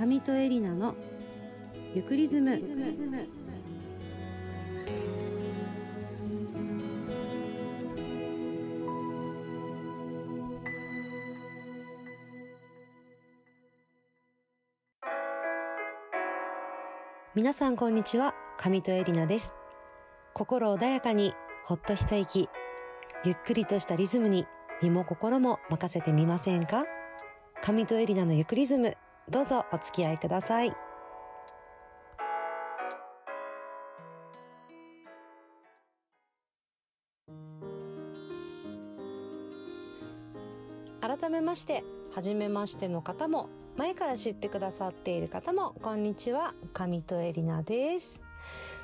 上戸エリナのゆくリズム。皆さんこんにちは。上戸エリナです。心穏やかにほっと一息。ゆっくりとしたリズムに身も心も任せてみませんか？上戸エリナのゆくリズム。どうぞお付き合いください。改めまして初めましての方も前から知ってくださっている方もこんにちは。上戸エリナです。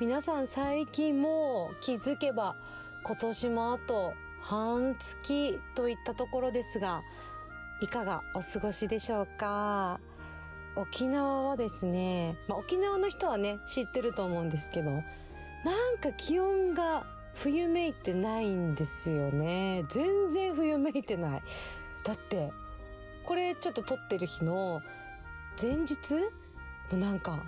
皆さん最近もう気づけば今年もあと半月といったところですがいかがお過ごしでしょうか？沖縄はですね、まあ、沖縄の人はね知ってると思うんですけどなんか気温が冬めいてないんですよね。全然冬めいてない。だってこれちょっと撮ってる日の前日もなんか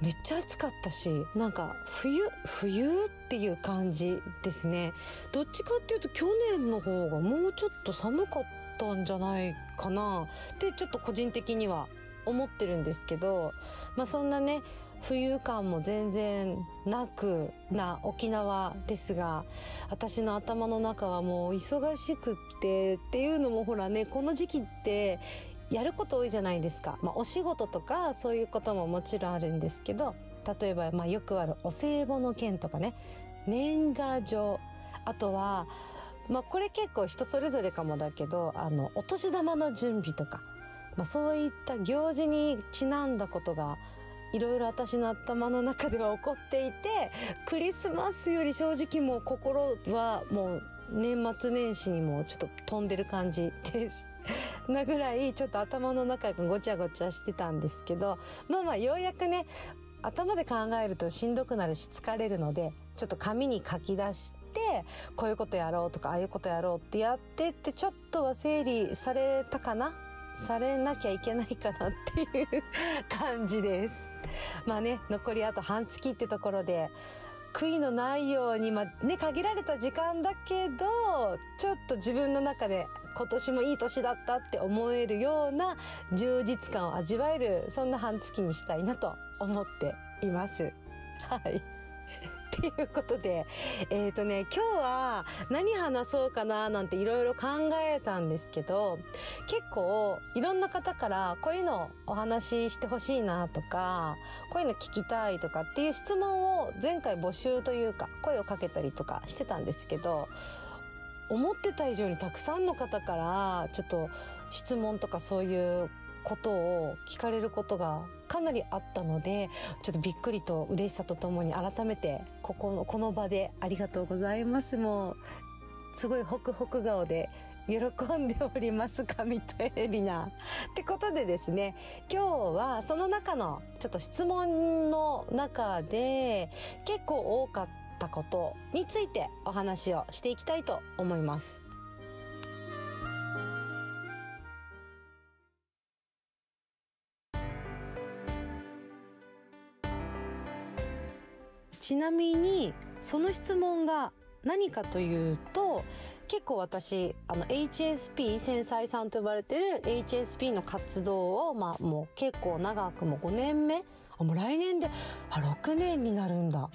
めっちゃ暑かったしなんか冬冬っていう感じですね。どっちかっていうと去年の方がもうちょっと寒かったんじゃないかな。ってちょっと個人的には思ってるんですけどまあそんなね冬感も全然なくな沖縄ですが私の頭の中はもう忙しくってっていうのもほらねこの時期ってやること多いじゃないですか、まあ、お仕事とかそういうことももちろんあるんですけど例えばまあよくあるお歳暮の件とかね年賀状あとはまあこれ結構人それぞれかもだけどあのお年玉の準備とか、まあ、そういった行事にちなんだことがいろいろ私の頭の中では起こっていてクリスマスより正直もう心はもう年末年始にもちょっと飛んでる感じです。なぐらいちょっと頭の中がごちゃごちゃしてたんですけどまあまあようやくね頭で考えるとしんどくなるし疲れるのでちょっと紙に書き出してこういうことやろうとかああいうことやろうってやってってちょっとは整理されたかなされなきゃいけないかなっていう感じです。まあね残りあと半月ってところで悔いのないようにまあね限られた時間だけどちょっと自分の中で今年もいい年だったって思えるような充実感を味わえるそんな半月にしたいなと思っています。はいっていうことで、えっ、ー、とね、今日は何話そうかななんていろいろ考えたんですけど、結構いろんな方からこういうのお話ししてほしいなとか、こういうの聞きたいとかっていう質問を前回募集というか声をかけたりとかしてたんですけど、思ってた以上にたくさんの方からちょっと質問とかそういうことを聞かれることがかなりあったのでちょっとびっくりと嬉しさとともに改めてここのこの場でありがとうございますもうすごいホクホク顔で喜んでおります神とエリナ。ってことでですね今日はその中のちょっと質問の中で結構多かったことについてお話をしていきたいと思います。ちなみにその質問が何かというと結構私あの HSP 繊細さんと呼ばれてる HSP の活動をまあもう結構長くも5年目あもう来年であ6年になるんだ。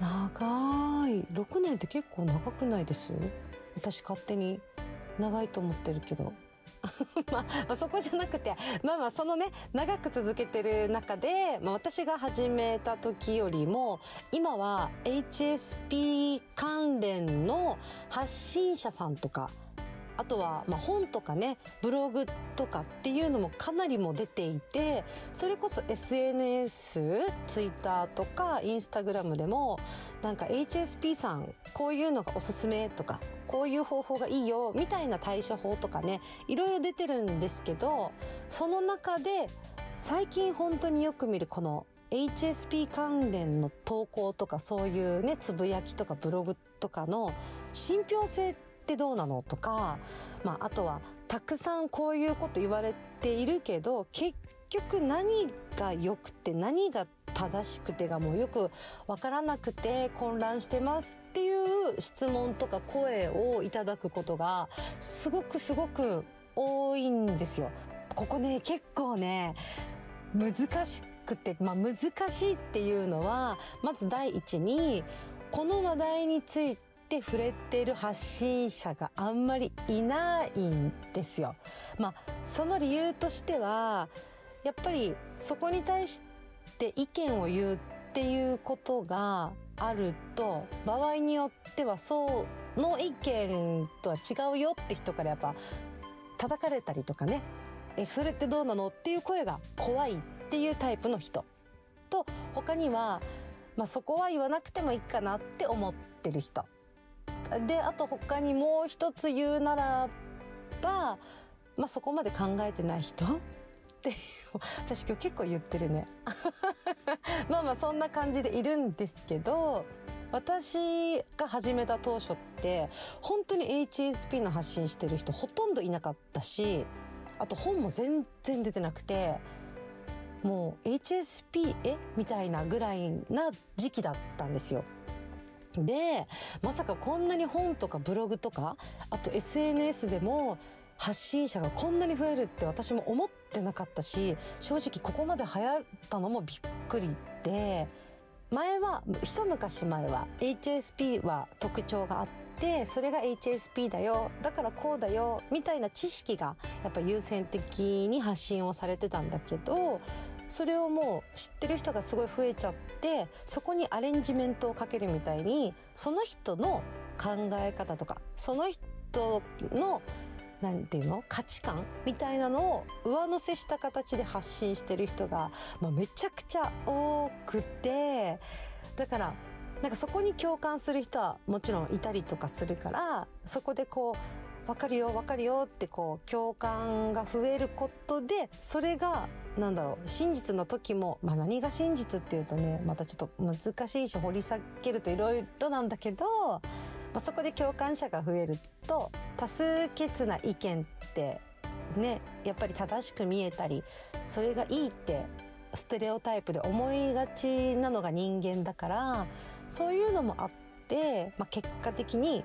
長い。6年って結構長くないです？私勝手に長いと思ってるけど。まあ、そこじゃなくて、まあまあ、そのね、長く続けてる中で、まあ私が始めた時よりも、今は HSP 関連の発信者さんとか、あとは、まあ、本とかねブログとかっていうのもかなりも出ていてそれこそ SNS ツイッターとかインスタグラムでもなんか HSP さんこういうのがおすすめとかこういう方法がいいよみたいな対処法とかねいろいろ出てるんですけどその中で最近本当によく見るこの HSP 関連の投稿とかそういうねつぶやきとかブログとかの信憑性ってってどうなの？とか、まあ、あとはたくさんこういうこと言われているけど結局何が良くて何が正しくてがもうよくわからなくて混乱してますっていう質問とか声をいただくことがすごくすごく多いんですよ。ここね結構ね難しくて、まあ、難しいっていうのはまず第一にこの話題についてて触れてる発信者があんまりいないんですよ。まあ、その理由としてはやっぱりそこに対して意見を言うっていうことがあると場合によってはその意見とは違うよって人からやっぱ叩かれたりとかね。えそれってどうなのっていう声が怖いっていうタイプの人。と他には、まあ、そこは言わなくてもいいかなって思ってる人。であと他にもう一つ言うならば、まあ、そこまで考えてない人？って私今日結構言ってるね。まあまあそんな感じでいるんですけど私が始めた当初って本当に HSP の発信してる人ほとんどいなかったしあと本も全然出てなくてもう HSP え？みたいなぐらいな時期だったんですよ。でまさかこんなに本とかブログとかあと SNS でも発信者がこんなに増えるって私も思ってなかったし正直ここまで流行ったのもびっくりで前は一昔前は HSP は特徴があってそれが HSP だよだからこうだよみたいな知識がやっぱ優先的に発信をされてたんだけどそれをもう知ってる人がすごい増えちゃってそこにアレンジメントをかけるみたいにその人の考え方とかその人のなんていうの価値観みたいなのを上乗せした形で発信してる人が、まあ、めちゃくちゃ多くてだからなんかそこに共感する人はもちろんいたりとかするからそこでこう分かるよ分かるよってこう共感が増えることでそれがなんだろう真実の時も、まあ、何が真実っていうとねまたちょっと難しいし掘り下げるといろいろなんだけどまあ、そこで共感者が増えると多数決な意見ってねやっぱり正しく見えたりそれがいいってステレオタイプで思いがちなのが人間だからそういうのもあって、まあ、結果的に、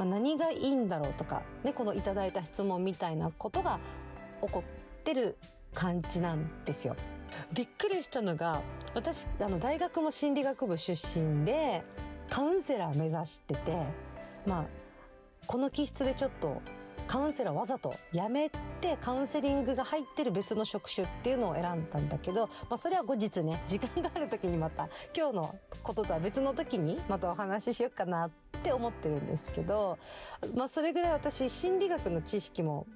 まあ、何がいいんだろうとか、ね、このいただいた質問みたいなことが起こってる感じなんですよ。びっくりしたのが私あの大学も心理学部出身でカウンセラー目指しててまあこの気質でちょっとカウンセラーわざとやめてカウンセリングが入ってる別の職種っていうのを選んだんだけど、まあ、それは後日ね 時間がある時にまた今日のこととは別の時にまたお話ししようかなって思ってるんですけど、まあ、それぐらい私心理学の知識も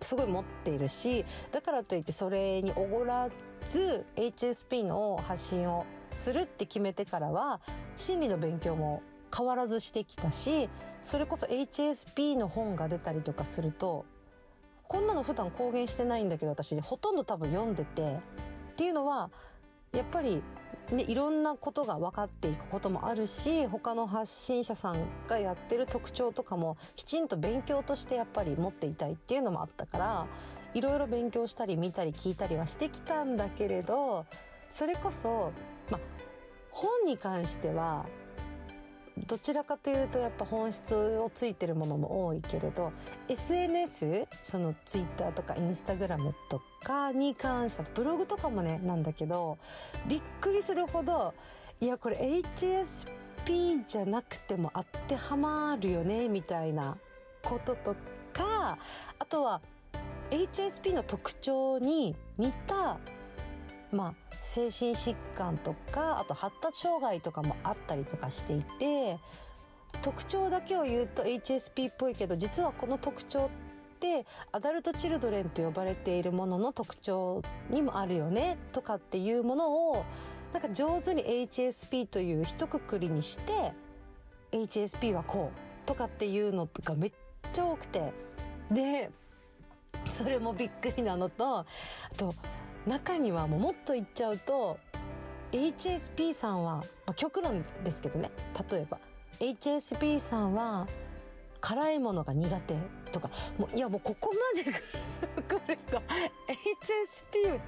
すごい持っているしだからといってそれにおごらず HSP の発信をするって決めてからは心理の勉強も変わらずしてきたしそれこそ HSP の本が出たりとかするとこんなの普段公言してないんだけど私ほとんど多分読んでてっていうのはやっぱり、ね、いろんなことが分かっていくこともあるし他の発信者さんがやってる特徴とかもきちんと勉強としてやっぱり持っていたいっていうのもあったからいろいろ勉強したり見たり聞いたりはしてきたんだけれどそれこそ、まあ、本に関してはどちらかというとやっぱ本質をついてるものも多いけれど SNS その Twitter とか Instagram とかに関してブログとかもねなんだけどびっくりするほどいやこれ HSP じゃなくても当てはまるよねみたいなこととかあとは HSP の特徴に似たまあ精神疾患とかあと発達障害とかもあったりとかしていて特徴だけを言うと HSP っぽいけど実はこの特徴ってアダルト・チルドレンと呼ばれているものの特徴にもあるよねとかっていうものをなんか上手に HSP という一括りにして HSP はこうとかっていうのがめっちゃ多くて。でそれもびっくりなのとあと中にはもうもっと言っちゃうと HSP さんは、まあ、極論ですけどね。例えば HSP さんは辛いものが苦手とか。もういやもうここまで来ると HSP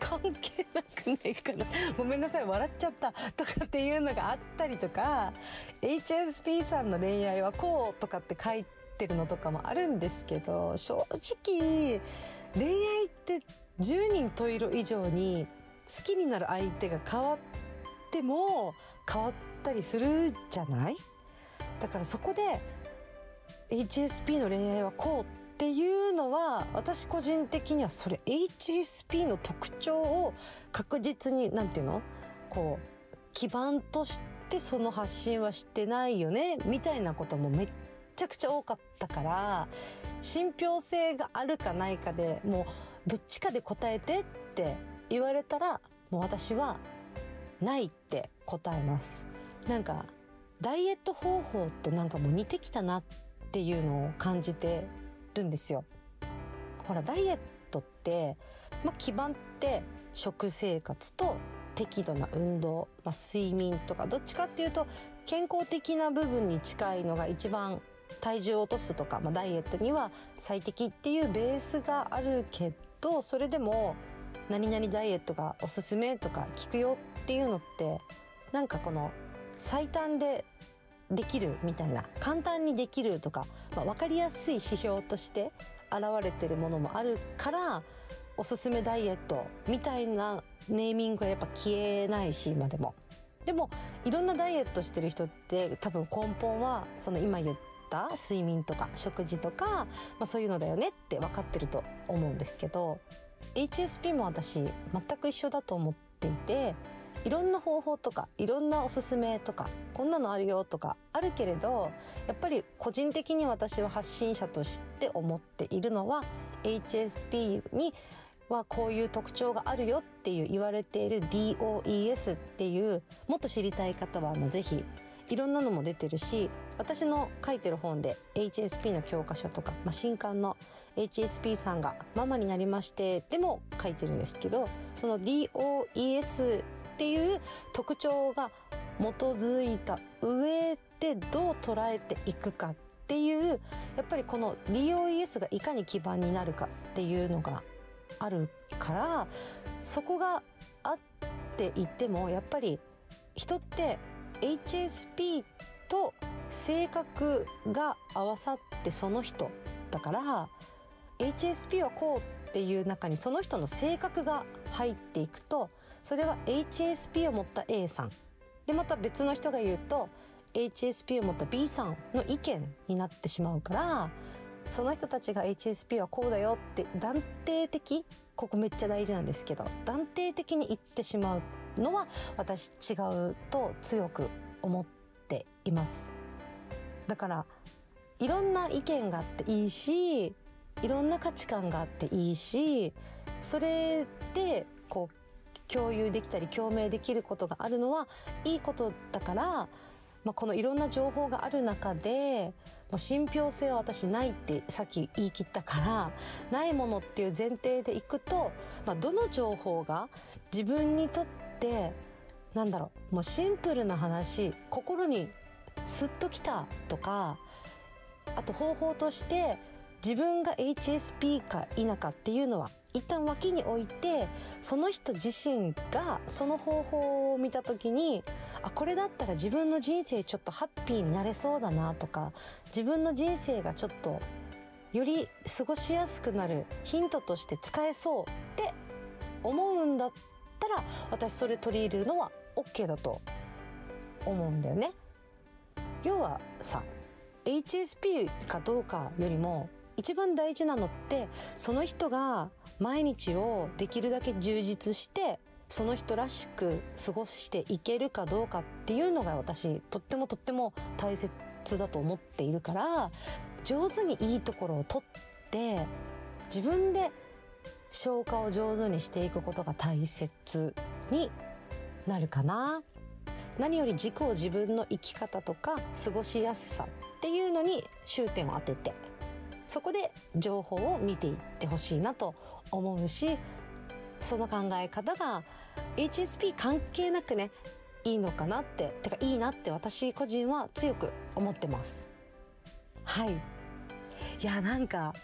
関係なくないかな。ごめんなさい笑っちゃったとかっていうのがあったりとか HSP さんの恋愛はこうとかって書いてるのとかもあるんですけど正直恋愛って10人十色以上に好きになる相手が変わっても変わったりするじゃない？だからそこで HSP の恋愛はこうっていうのは私個人的にはそれ HSP の特徴を確実に何て言うの？こう基盤としてその発信はしてないよね？みたいなこともめっちゃくちゃ多かったから信憑性があるかないかでもうどっちかで答えてって言われたらもう私はないって答えますなんかダイエット方法となんかもう似てきたなっていうのを感じてるんですよ。ほらダイエットって、まあ、基盤って食生活と適度な運動、まあ、睡眠とかどっちかっていうと健康的な部分に近いのが一番体重を落とすとか、まあ、ダイエットには最適っていうベースがあるけどそれでも何々ダイエットがおすすめとか聞くよっていうのってなんかこの最短でできるみたいな簡単にできるとか、まあ、分かりやすい指標として現れてるものもあるからおすすめダイエットみたいなネーミングはやっぱ消えないし今でも。でもいろんなダイエットしてる人って多分根本はその今言った睡眠とか食事とか、まあ、そういうのだよねって分かってると思うんですけど HSP も私全く一緒だと思っていていろんな方法とかいろんなおすすめとかこんなのあるよとかあるけれどやっぱり個人的に私は発信者として思っているのは HSP にはこういう特徴があるよっていう言われている DOES っていうもっと知りたい方はあのぜひいろんなのも出てるし私の書いてる本で HSP の教科書とか、まあ、新刊の HSP さんがママになりましてでも書いてるんですけどその DOES っていう特徴が基づいた上でどう捉えていくかっていうやっぱりこの DOES がいかに基盤になるかっていうのがあるからそこがあっていってもやっぱり人って HSP と性格が合わさってその人だから HSP はこうっていう中にその人の性格が入っていくとそれは HSP を持った A さん。でまた別の人が言うと HSP を持った B さんの意見になってしまうからその人たちが HSP はこうだよって断定的ここめっちゃ大事なんですけど断定的に言ってしまうのは私違うと強く思っています。だからいろんな意見があっていいしいろんな価値観があっていいしそれでこう共有できたり共鳴できることがあるのはいいことだから、まあ、このいろんな情報がある中で、まあ、信憑性は私ないってさっき言い切ったからないものっていう前提でいくと、まあ、どの情報が自分にとってなんだろうもうシンプルな話心にスッときたとかあと方法として自分が HSP か否かっていうのは一旦脇に置いてその人自身がその方法を見た時にあこれだったら自分の人生ちょっとハッピーになれそうだなとか自分の人生がちょっとより過ごしやすくなるヒントとして使えそうって思うんだったら私それ取り入れるのは OK だと思うんだよね。要はさ HSP かどうかよりも一番大事なのってその人が毎日をできるだけ充実してその人らしく過ごしていけるかどうかっていうのが私とってもとっても大切だと思っているから上手にいいところを取って自分で消化を上手にしていくことが大切になるかな。何より軸を自分の生き方とか過ごしやすさっていうのに終点を当ててそこで情報を見ていってほしいなと思うしその考え方が HSP 関係なくねいいのかなっててかいいなって私個人は強く思ってますはいいやなんか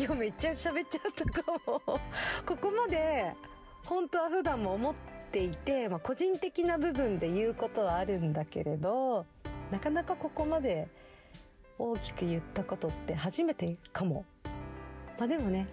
今日めっちゃ喋っちゃったかも ここまで本当は普段も思っていて、まあ、個人的な部分で言うことはあるんだけれどなかなかここまで大きく言ったことって初めてかも。まあでもね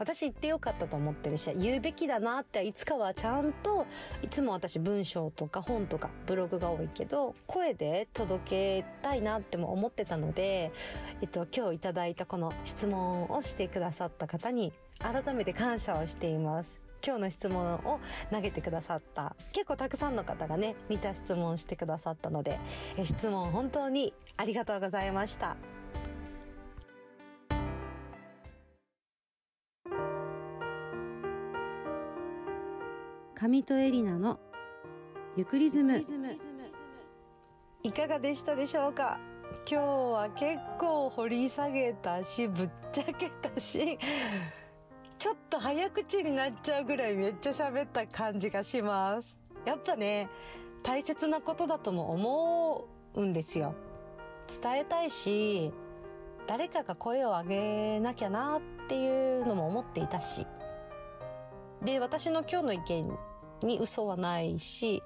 私言ってよかったと思ってるし言うべきだなっていつかはちゃんといつも私文章とか本とかブログが多いけど声で届けたいなっても思ってたので、えっと、今日いただいたこの質問をしてくださった方に改めて感謝をしています。今日の質問を投げてくださった結構たくさんの方がね似た質問してくださったので質問本当にありがとうございました上戸エリナのゆくリズムいかがでしたでしょうか？今日は結構掘り下げたしぶっちゃけたしちょっと早口になっちゃうぐらいめっちゃ喋った感じがします。やっぱね、大切なことだとも思うんですよ。伝えたいし、誰かが声を上げなきゃなっていうのも思っていたし。で、私の今日の意見に嘘はないし、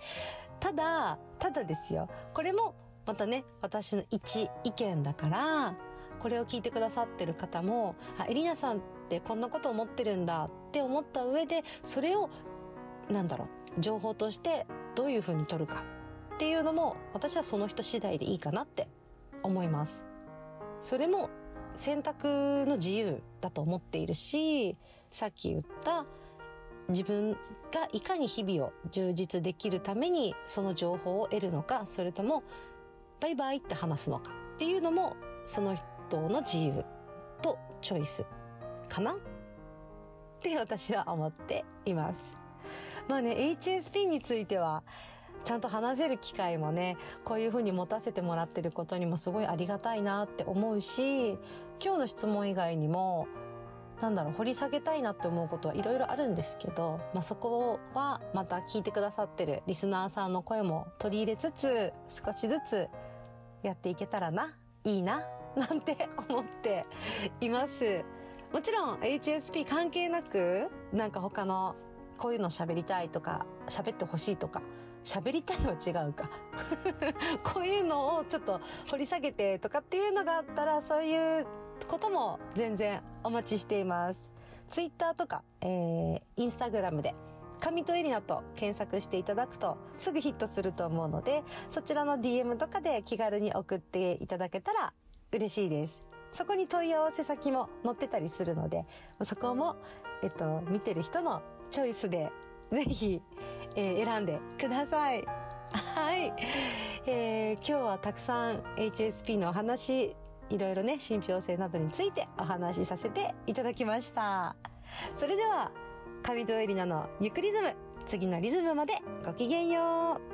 ただ、ただですよ。これもまたね、私の一意見だから、これを聞いてくださってる方も、あ、エリナさんってこんなこと思ってるんだって思った上で、それを、なんだろう、情報としてどういうふうに取るかっていうのも、私はその人次第でいいかなって思います。それも選択の自由だと思っているし、さっき言った自分がいかに日々を充実できるためにその情報を得るのか、それともバイバイって話すのかっていうのもその人の自由とチョイスかなって私は思っています。まあね、HSP については、ちゃんと話せる機会もね、こういうふうに持たせてもらってることにもすごいありがたいなって思うし、今日の質問以外にも、なんだろう、掘り下げたいなって思うことはいろいろあるんですけど、まあ、そこはまた聞いてくださってるリスナーさんの声も取り入れつつ、少しずつやっていけたらな、いいな、なんて思っています。もちろん HSP 関係なく、なんか他のこういうの喋りたいとか、喋ってほしいとか、喋りたいは違うか。こういうのをちょっと掘り下げてとかっていうのがあったら、そういうことも全然お待ちしています。ツイッターとか、えー、インスタグラムで、神とエリナと検索していただくとすぐヒットすると思うので、そちらの DM とかで気軽に送っていただけたら嬉しいです。そこに問い合わせ先も載ってたりするので、そこも、えっと、見てる人のチョイスで、ぜひ、えー、選んでください。はい。えー、今日はたくさん HSP のお話、いろいろね、信憑性などについてお話しさせていただきました。それでは、上戸エリナのゆくリズム、次のリズムまでごきげんよう。